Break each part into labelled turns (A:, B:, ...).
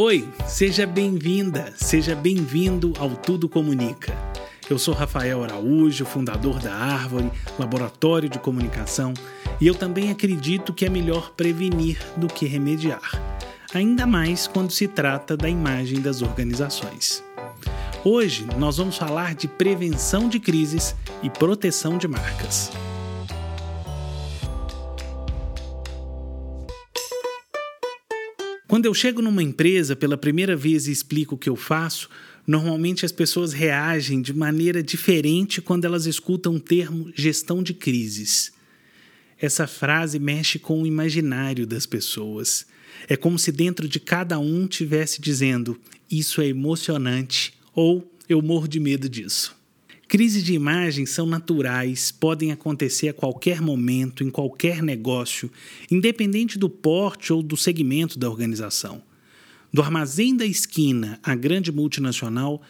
A: Oi, seja bem-vinda, seja bem-vindo ao Tudo Comunica. Eu sou Rafael Araújo, fundador da Árvore, laboratório de comunicação, e eu também acredito que é melhor prevenir do que remediar, ainda mais quando se trata da imagem das organizações. Hoje nós vamos falar de prevenção de crises e proteção de marcas. Quando eu chego numa empresa pela primeira vez e explico o que eu faço, normalmente as pessoas reagem de maneira diferente quando elas escutam o termo gestão de crises. Essa frase mexe com o imaginário das pessoas. É como se dentro de cada um tivesse dizendo: Isso é emocionante ou eu morro de medo disso. Crises de imagem são naturais, podem acontecer a qualquer momento, em qualquer negócio, independente do porte ou do segmento da organização. Do armazém da esquina à grande multinacional,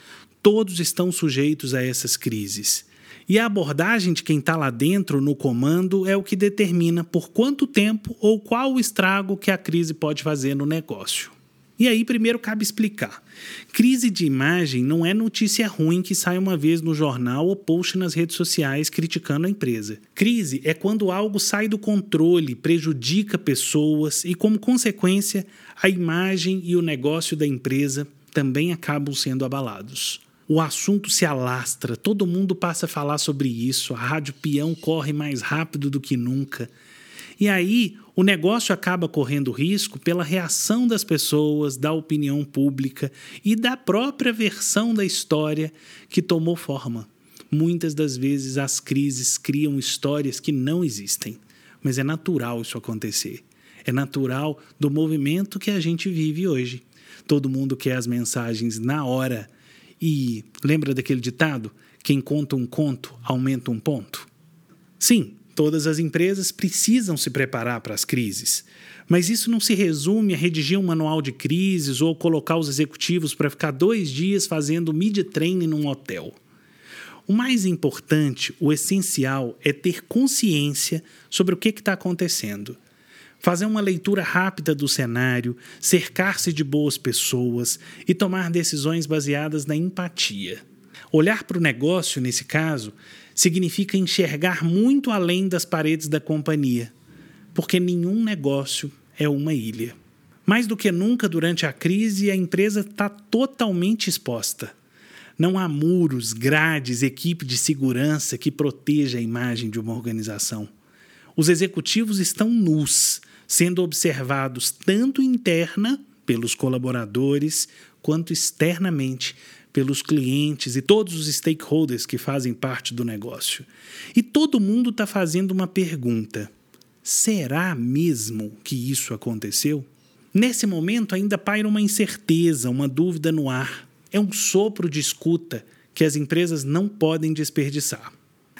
A: todos estão sujeitos a essas crises. E a abordagem de quem está lá dentro no comando é o que determina por quanto tempo ou qual o estrago que a crise pode fazer no negócio. E aí, primeiro cabe explicar. Crise de imagem não é notícia ruim que sai uma vez no jornal ou post nas redes sociais criticando a empresa. Crise é quando algo sai do controle, prejudica pessoas e, como consequência, a imagem e o negócio da empresa também acabam sendo abalados. O assunto se alastra, todo mundo passa a falar sobre isso, a rádio peão corre mais rápido do que nunca. E aí o negócio acaba correndo risco pela reação das pessoas, da opinião pública e da própria versão da história que tomou forma. Muitas das vezes as crises criam histórias que não existem, mas é natural isso acontecer. É natural do movimento que a gente vive hoje. Todo mundo quer as mensagens na hora. E lembra daquele ditado? Quem conta um conto aumenta um ponto? Sim, Todas as empresas precisam se preparar para as crises. Mas isso não se resume a redigir um manual de crises ou colocar os executivos para ficar dois dias fazendo media training num hotel. O mais importante, o essencial, é ter consciência sobre o que está acontecendo. Fazer uma leitura rápida do cenário, cercar-se de boas pessoas e tomar decisões baseadas na empatia. Olhar para o negócio, nesse caso, significa enxergar muito além das paredes da companhia, porque nenhum negócio é uma ilha. Mais do que nunca durante a crise, a empresa está totalmente exposta. Não há muros, grades, equipe de segurança que proteja a imagem de uma organização. Os executivos estão nus, sendo observados tanto interna pelos colaboradores quanto externamente pelos clientes e todos os stakeholders que fazem parte do negócio. E todo mundo está fazendo uma pergunta: será mesmo que isso aconteceu? Nesse momento ainda paira uma incerteza, uma dúvida no ar. É um sopro de escuta que as empresas não podem desperdiçar.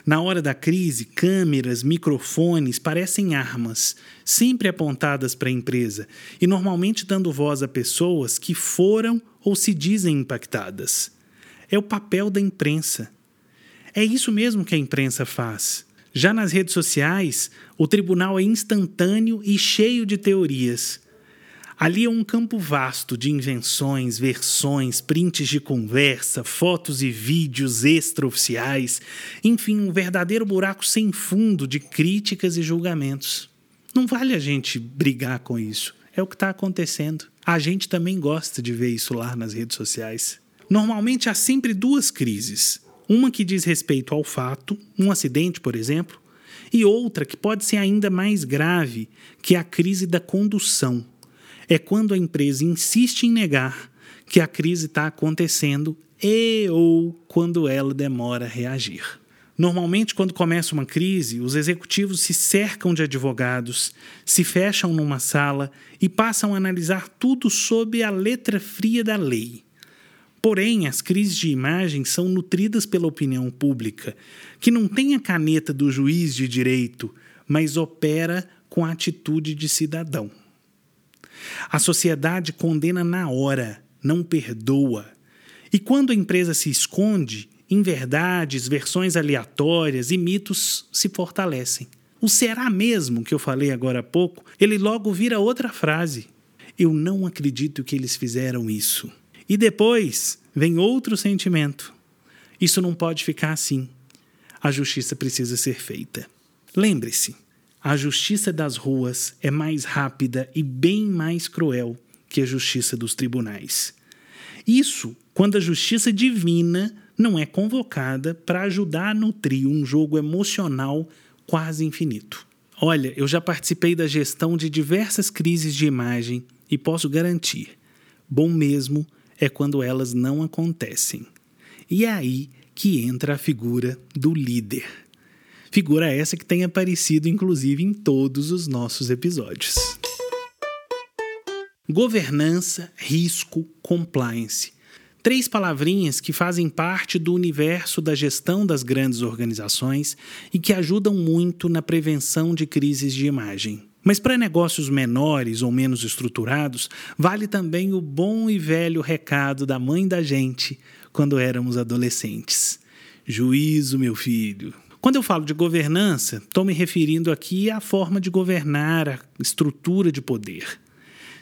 A: Na hora da crise, câmeras, microfones parecem armas, sempre apontadas para a empresa e normalmente dando voz a pessoas que foram ou se dizem impactadas. É o papel da imprensa. É isso mesmo que a imprensa faz. Já nas redes sociais, o tribunal é instantâneo e cheio de teorias. Ali é um campo vasto de invenções, versões, prints de conversa, fotos e vídeos extraoficiais, enfim, um verdadeiro buraco sem fundo de críticas e julgamentos. Não vale a gente brigar com isso. É o que está acontecendo. A gente também gosta de ver isso lá nas redes sociais. Normalmente há sempre duas crises. Uma que diz respeito ao fato, um acidente, por exemplo, e outra que pode ser ainda mais grave, que é a crise da condução é quando a empresa insiste em negar que a crise está acontecendo e ou quando ela demora a reagir. Normalmente, quando começa uma crise, os executivos se cercam de advogados, se fecham numa sala e passam a analisar tudo sob a letra fria da lei. Porém, as crises de imagem são nutridas pela opinião pública, que não tem a caneta do juiz de direito, mas opera com a atitude de cidadão. A sociedade condena na hora, não perdoa. E quando a empresa se esconde, inverdades, versões aleatórias e mitos se fortalecem. O será mesmo que eu falei agora há pouco, ele logo vira outra frase. Eu não acredito que eles fizeram isso. E depois vem outro sentimento. Isso não pode ficar assim. A justiça precisa ser feita. Lembre-se, a justiça das ruas é mais rápida e bem mais cruel que a justiça dos tribunais. Isso quando a justiça divina não é convocada para ajudar a nutrir um jogo emocional quase infinito. Olha, eu já participei da gestão de diversas crises de imagem e posso garantir: bom mesmo é quando elas não acontecem. E é aí que entra a figura do líder. Figura essa que tem aparecido inclusive em todos os nossos episódios. Governança, risco, compliance. Três palavrinhas que fazem parte do universo da gestão das grandes organizações e que ajudam muito na prevenção de crises de imagem. Mas para negócios menores ou menos estruturados, vale também o bom e velho recado da mãe da gente quando éramos adolescentes: Juízo, meu filho. Quando eu falo de governança, estou me referindo aqui à forma de governar, a estrutura de poder.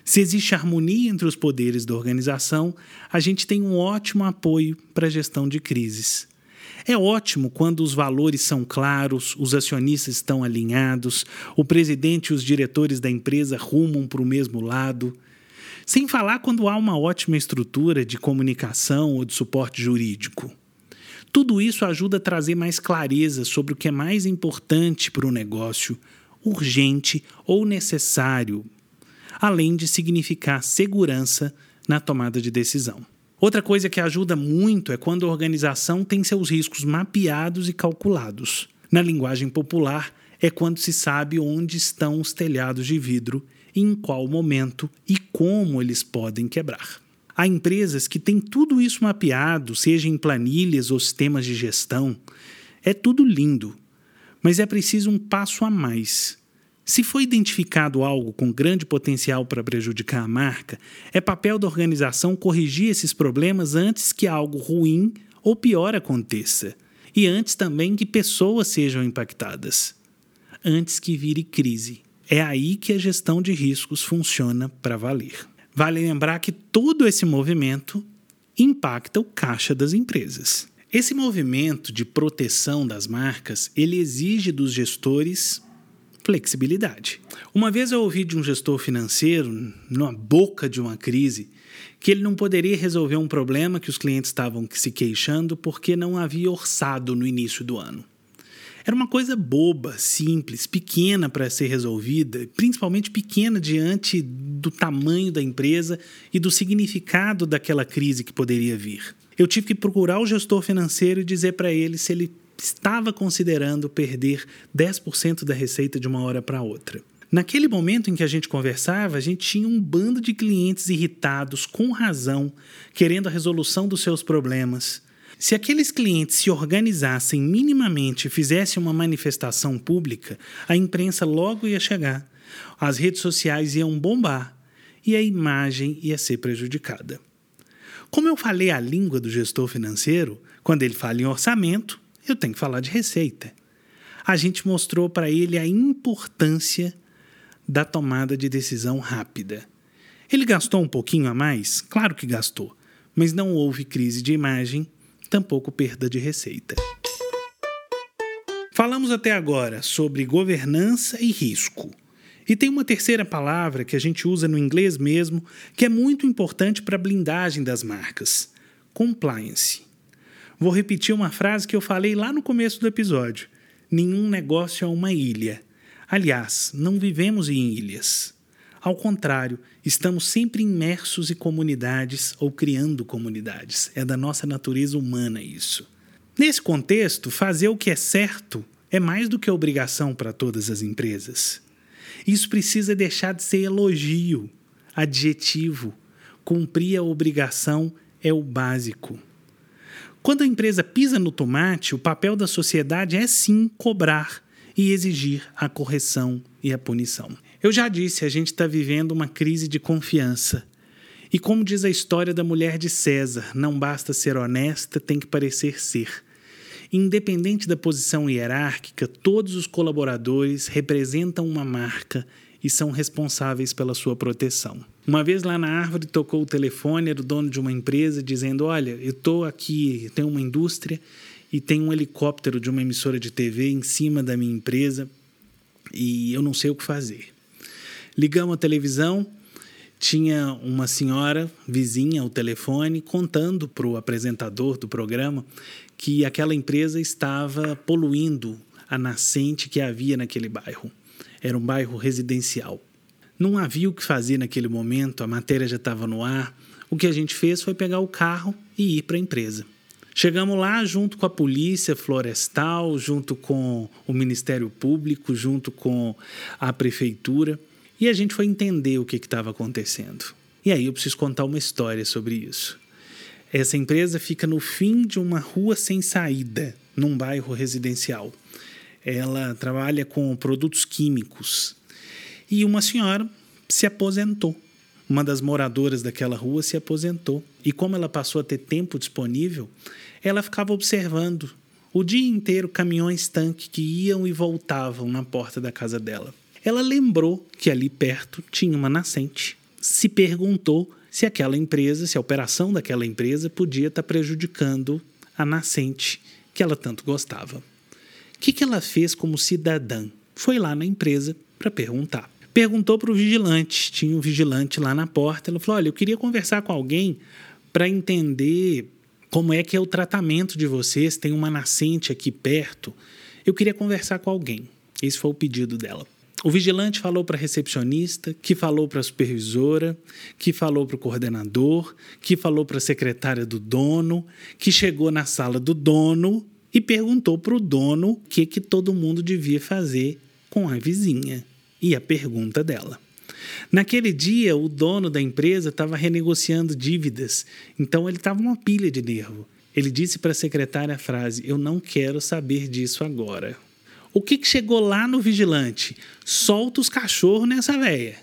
A: Se existe harmonia entre os poderes da organização, a gente tem um ótimo apoio para a gestão de crises. É ótimo quando os valores são claros, os acionistas estão alinhados, o presidente e os diretores da empresa rumam para o mesmo lado. Sem falar quando há uma ótima estrutura de comunicação ou de suporte jurídico. Tudo isso ajuda a trazer mais clareza sobre o que é mais importante para o negócio, urgente ou necessário além de significar segurança na tomada de decisão. Outra coisa que ajuda muito é quando a organização tem seus riscos mapeados e calculados. Na linguagem popular, é quando se sabe onde estão os telhados de vidro, em qual momento e como eles podem quebrar. Há empresas que têm tudo isso mapeado, seja em planilhas ou sistemas de gestão. É tudo lindo, mas é preciso um passo a mais se foi identificado algo com grande potencial para prejudicar a marca, é papel da organização corrigir esses problemas antes que algo ruim ou pior aconteça, e antes também que pessoas sejam impactadas, antes que vire crise. É aí que a gestão de riscos funciona para valer. Vale lembrar que todo esse movimento impacta o caixa das empresas. Esse movimento de proteção das marcas, ele exige dos gestores flexibilidade. Uma vez eu ouvi de um gestor financeiro, na boca de uma crise, que ele não poderia resolver um problema que os clientes estavam se queixando porque não havia orçado no início do ano. Era uma coisa boba, simples, pequena para ser resolvida, principalmente pequena diante do tamanho da empresa e do significado daquela crise que poderia vir. Eu tive que procurar o gestor financeiro e dizer para ele se ele estava considerando perder 10% da receita de uma hora para outra. Naquele momento em que a gente conversava, a gente tinha um bando de clientes irritados, com razão, querendo a resolução dos seus problemas. Se aqueles clientes se organizassem minimamente e fizessem uma manifestação pública, a imprensa logo ia chegar, as redes sociais iam bombar e a imagem ia ser prejudicada. Como eu falei a língua do gestor financeiro, quando ele fala em orçamento, eu tenho que falar de receita. A gente mostrou para ele a importância da tomada de decisão rápida. Ele gastou um pouquinho a mais? Claro que gastou, mas não houve crise de imagem, tampouco perda de receita. Falamos até agora sobre governança e risco. E tem uma terceira palavra que a gente usa no inglês mesmo, que é muito importante para a blindagem das marcas: compliance. Vou repetir uma frase que eu falei lá no começo do episódio: nenhum negócio é uma ilha. Aliás, não vivemos em ilhas. Ao contrário, estamos sempre imersos em comunidades ou criando comunidades. É da nossa natureza humana isso. Nesse contexto, fazer o que é certo é mais do que obrigação para todas as empresas. Isso precisa deixar de ser elogio, adjetivo. Cumprir a obrigação é o básico. Quando a empresa pisa no tomate, o papel da sociedade é sim cobrar e exigir a correção e a punição. Eu já disse, a gente está vivendo uma crise de confiança. E como diz a história da mulher de César, não basta ser honesta, tem que parecer ser. Independente da posição hierárquica, todos os colaboradores representam uma marca e são responsáveis pela sua proteção. Uma vez lá na árvore tocou o telefone, era o dono de uma empresa, dizendo: Olha, eu estou aqui, tenho uma indústria e tem um helicóptero de uma emissora de TV em cima da minha empresa e eu não sei o que fazer. Ligamos a televisão, tinha uma senhora vizinha ao telefone contando para o apresentador do programa que aquela empresa estava poluindo a nascente que havia naquele bairro. Era um bairro residencial. Não havia o que fazer naquele momento, a matéria já estava no ar. O que a gente fez foi pegar o carro e ir para a empresa. Chegamos lá junto com a Polícia Florestal, junto com o Ministério Público, junto com a Prefeitura, e a gente foi entender o que estava acontecendo. E aí eu preciso contar uma história sobre isso. Essa empresa fica no fim de uma rua sem saída, num bairro residencial. Ela trabalha com produtos químicos. E uma senhora se aposentou. Uma das moradoras daquela rua se aposentou. E como ela passou a ter tempo disponível, ela ficava observando o dia inteiro caminhões-tanque que iam e voltavam na porta da casa dela. Ela lembrou que ali perto tinha uma nascente. Se perguntou se aquela empresa, se a operação daquela empresa podia estar prejudicando a nascente que ela tanto gostava. O que, que ela fez como cidadã? Foi lá na empresa para perguntar. Perguntou para o vigilante, tinha um vigilante lá na porta. Ela falou: Olha, eu queria conversar com alguém para entender como é que é o tratamento de vocês? Tem uma nascente aqui perto. Eu queria conversar com alguém. Esse foi o pedido dela. O vigilante falou para a recepcionista, que falou para a supervisora, que falou para o coordenador, que falou para a secretária do dono, que chegou na sala do dono e perguntou para o dono o que, que todo mundo devia fazer com a vizinha. E a pergunta dela. Naquele dia, o dono da empresa estava renegociando dívidas, então ele estava uma pilha de nervo. Ele disse para a secretária a frase: Eu não quero saber disso agora. O que, que chegou lá no vigilante? Solta os cachorros nessa véia.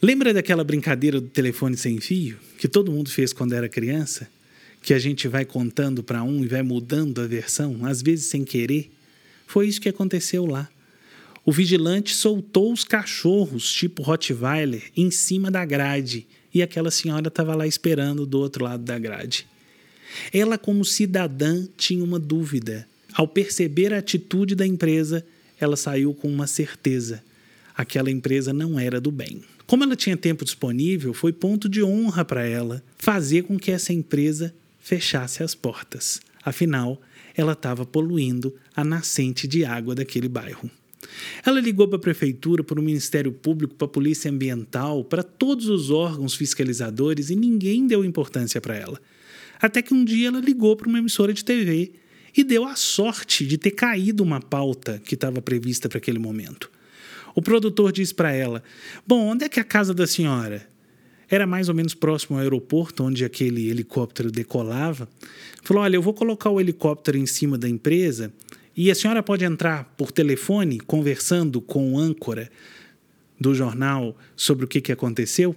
A: Lembra daquela brincadeira do telefone sem fio que todo mundo fez quando era criança? Que a gente vai contando para um e vai mudando a versão, às vezes sem querer? Foi isso que aconteceu lá. O vigilante soltou os cachorros, tipo Rottweiler, em cima da grade e aquela senhora estava lá esperando do outro lado da grade. Ela, como cidadã, tinha uma dúvida. Ao perceber a atitude da empresa, ela saiu com uma certeza: aquela empresa não era do bem. Como ela tinha tempo disponível, foi ponto de honra para ela fazer com que essa empresa fechasse as portas. Afinal, ela estava poluindo a nascente de água daquele bairro. Ela ligou para a prefeitura, para o Ministério Público, para a Polícia Ambiental, para todos os órgãos fiscalizadores e ninguém deu importância para ela. Até que um dia ela ligou para uma emissora de TV e deu a sorte de ter caído uma pauta que estava prevista para aquele momento. O produtor disse para ela: Bom, onde é que é a casa da senhora? Era mais ou menos próximo ao aeroporto onde aquele helicóptero decolava. Falou: Olha, eu vou colocar o helicóptero em cima da empresa e a senhora pode entrar por telefone conversando com o âncora do jornal sobre o que, que aconteceu?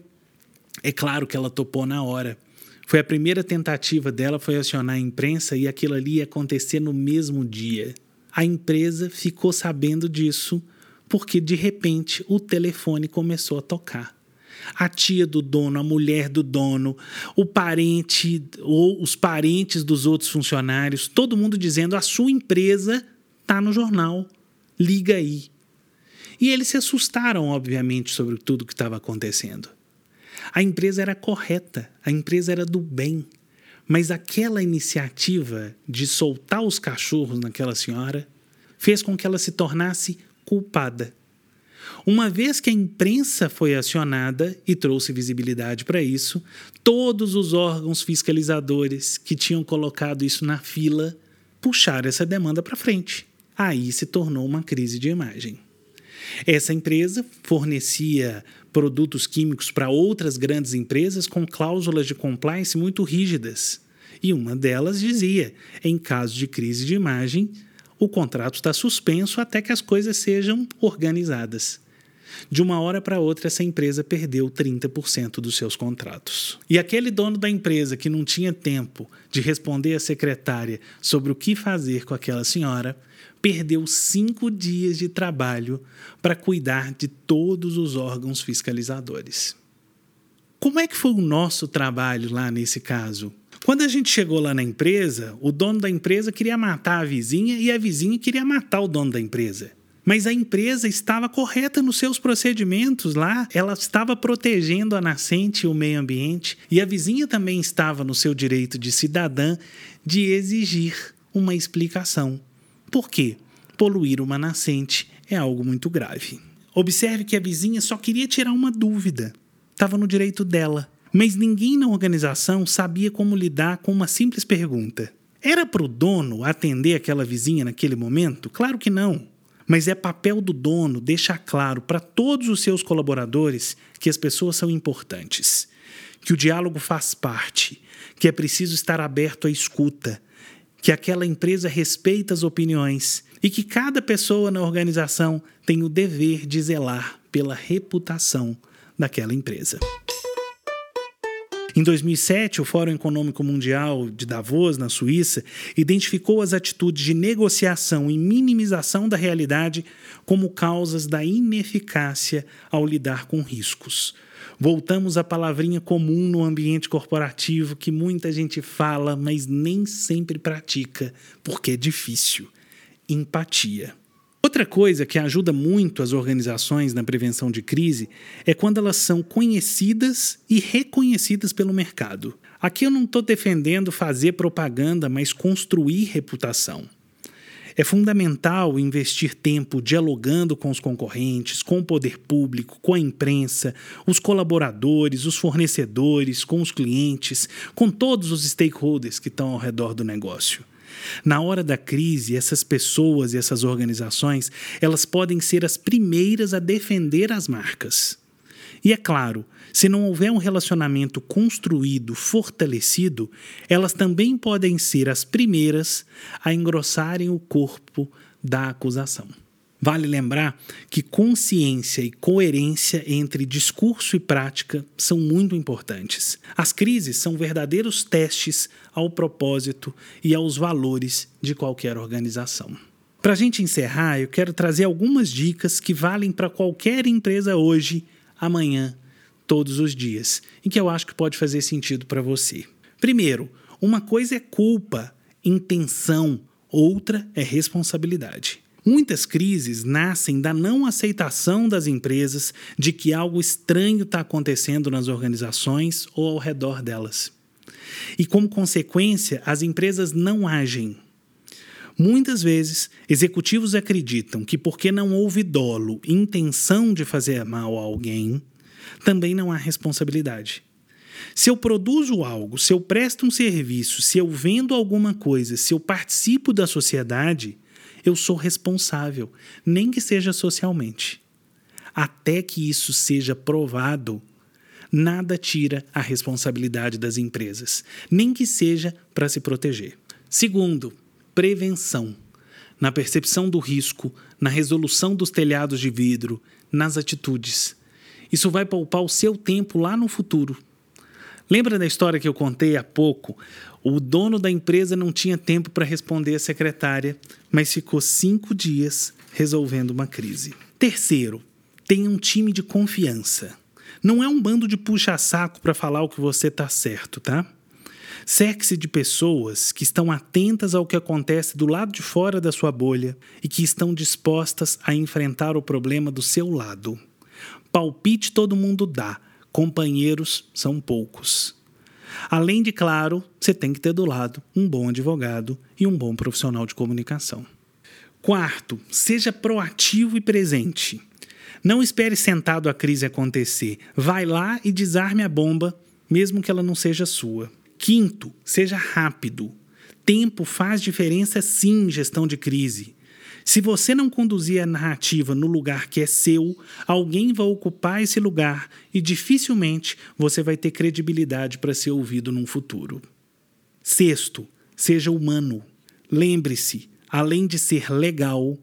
A: É claro que ela topou na hora. Foi a primeira tentativa dela foi acionar a imprensa e aquilo ali ia acontecer no mesmo dia. A empresa ficou sabendo disso porque de repente o telefone começou a tocar a tia do dono, a mulher do dono, o parente ou os parentes dos outros funcionários, todo mundo dizendo: a sua empresa está no jornal, liga aí. E eles se assustaram, obviamente, sobre tudo que estava acontecendo. A empresa era correta, a empresa era do bem, mas aquela iniciativa de soltar os cachorros naquela senhora fez com que ela se tornasse culpada uma vez que a imprensa foi acionada e trouxe visibilidade para isso, todos os órgãos fiscalizadores que tinham colocado isso na fila puxaram essa demanda para frente. Aí se tornou uma crise de imagem. Essa empresa fornecia produtos químicos para outras grandes empresas com cláusulas de compliance muito rígidas. E uma delas dizia: em caso de crise de imagem, o contrato está suspenso até que as coisas sejam organizadas. De uma hora para outra, essa empresa perdeu 30% dos seus contratos. E aquele dono da empresa que não tinha tempo de responder à secretária sobre o que fazer com aquela senhora, perdeu cinco dias de trabalho para cuidar de todos os órgãos fiscalizadores. Como é que foi o nosso trabalho lá nesse caso? Quando a gente chegou lá na empresa, o dono da empresa queria matar a vizinha e a vizinha queria matar o dono da empresa. Mas a empresa estava correta nos seus procedimentos lá, ela estava protegendo a nascente e o meio ambiente, e a vizinha também estava no seu direito de cidadã de exigir uma explicação. Por quê? Poluir uma nascente é algo muito grave. Observe que a vizinha só queria tirar uma dúvida. Estava no direito dela. Mas ninguém na organização sabia como lidar com uma simples pergunta. Era para o dono atender aquela vizinha naquele momento? Claro que não. Mas é papel do dono deixar claro para todos os seus colaboradores que as pessoas são importantes, que o diálogo faz parte, que é preciso estar aberto à escuta, que aquela empresa respeita as opiniões e que cada pessoa na organização tem o dever de zelar pela reputação daquela empresa. Em 2007, o Fórum Econômico Mundial de Davos, na Suíça, identificou as atitudes de negociação e minimização da realidade como causas da ineficácia ao lidar com riscos. Voltamos à palavrinha comum no ambiente corporativo que muita gente fala, mas nem sempre pratica, porque é difícil: empatia. Outra coisa que ajuda muito as organizações na prevenção de crise é quando elas são conhecidas e reconhecidas pelo mercado. Aqui eu não estou defendendo fazer propaganda, mas construir reputação. É fundamental investir tempo dialogando com os concorrentes, com o poder público, com a imprensa, os colaboradores, os fornecedores, com os clientes, com todos os stakeholders que estão ao redor do negócio. Na hora da crise, essas pessoas e essas organizações, elas podem ser as primeiras a defender as marcas. E é claro, se não houver um relacionamento construído, fortalecido, elas também podem ser as primeiras a engrossarem o corpo da acusação. Vale lembrar que consciência e coerência entre discurso e prática são muito importantes. As crises são verdadeiros testes ao propósito e aos valores de qualquer organização. Para a gente encerrar, eu quero trazer algumas dicas que valem para qualquer empresa hoje, amanhã, todos os dias, e que eu acho que pode fazer sentido para você. Primeiro, uma coisa é culpa, intenção, outra é responsabilidade. Muitas crises nascem da não aceitação das empresas de que algo estranho está acontecendo nas organizações ou ao redor delas. E, como consequência, as empresas não agem. Muitas vezes, executivos acreditam que, porque não houve dolo, intenção de fazer mal a alguém, também não há responsabilidade. Se eu produzo algo, se eu presto um serviço, se eu vendo alguma coisa, se eu participo da sociedade, eu sou responsável, nem que seja socialmente. Até que isso seja provado, nada tira a responsabilidade das empresas, nem que seja para se proteger. Segundo, prevenção. Na percepção do risco, na resolução dos telhados de vidro, nas atitudes. Isso vai poupar o seu tempo lá no futuro. Lembra da história que eu contei há pouco? O dono da empresa não tinha tempo para responder à secretária, mas ficou cinco dias resolvendo uma crise. Terceiro, tenha um time de confiança. Não é um bando de puxa-saco para falar o que você está certo, tá? Cerque-se de pessoas que estão atentas ao que acontece do lado de fora da sua bolha e que estão dispostas a enfrentar o problema do seu lado. Palpite todo mundo dá, companheiros são poucos. Além de, claro, você tem que ter do lado um bom advogado e um bom profissional de comunicação. Quarto, seja proativo e presente. Não espere sentado a crise acontecer. Vai lá e desarme a bomba, mesmo que ela não seja sua. Quinto, seja rápido. Tempo faz diferença sim em gestão de crise. Se você não conduzir a narrativa no lugar que é seu, alguém vai ocupar esse lugar e dificilmente você vai ter credibilidade para ser ouvido num futuro. Sexto, seja humano. Lembre-se, além de ser legal,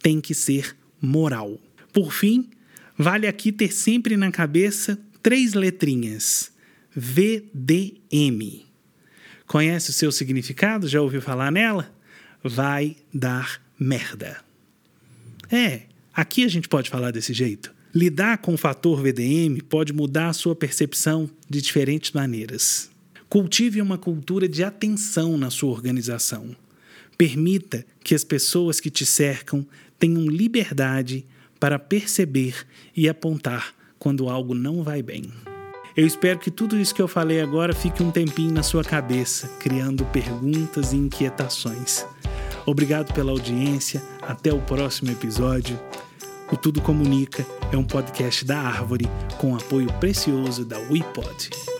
A: tem que ser moral. Por fim, Vale aqui ter sempre na cabeça três letrinhas: VDM. Conhece o seu significado? Já ouviu falar nela? Vai dar merda. É, aqui a gente pode falar desse jeito. Lidar com o fator VDM pode mudar a sua percepção de diferentes maneiras. Cultive uma cultura de atenção na sua organização. Permita que as pessoas que te cercam tenham liberdade para perceber e apontar quando algo não vai bem. Eu espero que tudo isso que eu falei agora fique um tempinho na sua cabeça, criando perguntas e inquietações. Obrigado pela audiência, até o próximo episódio. O Tudo Comunica é um podcast da Árvore com apoio precioso da WePod.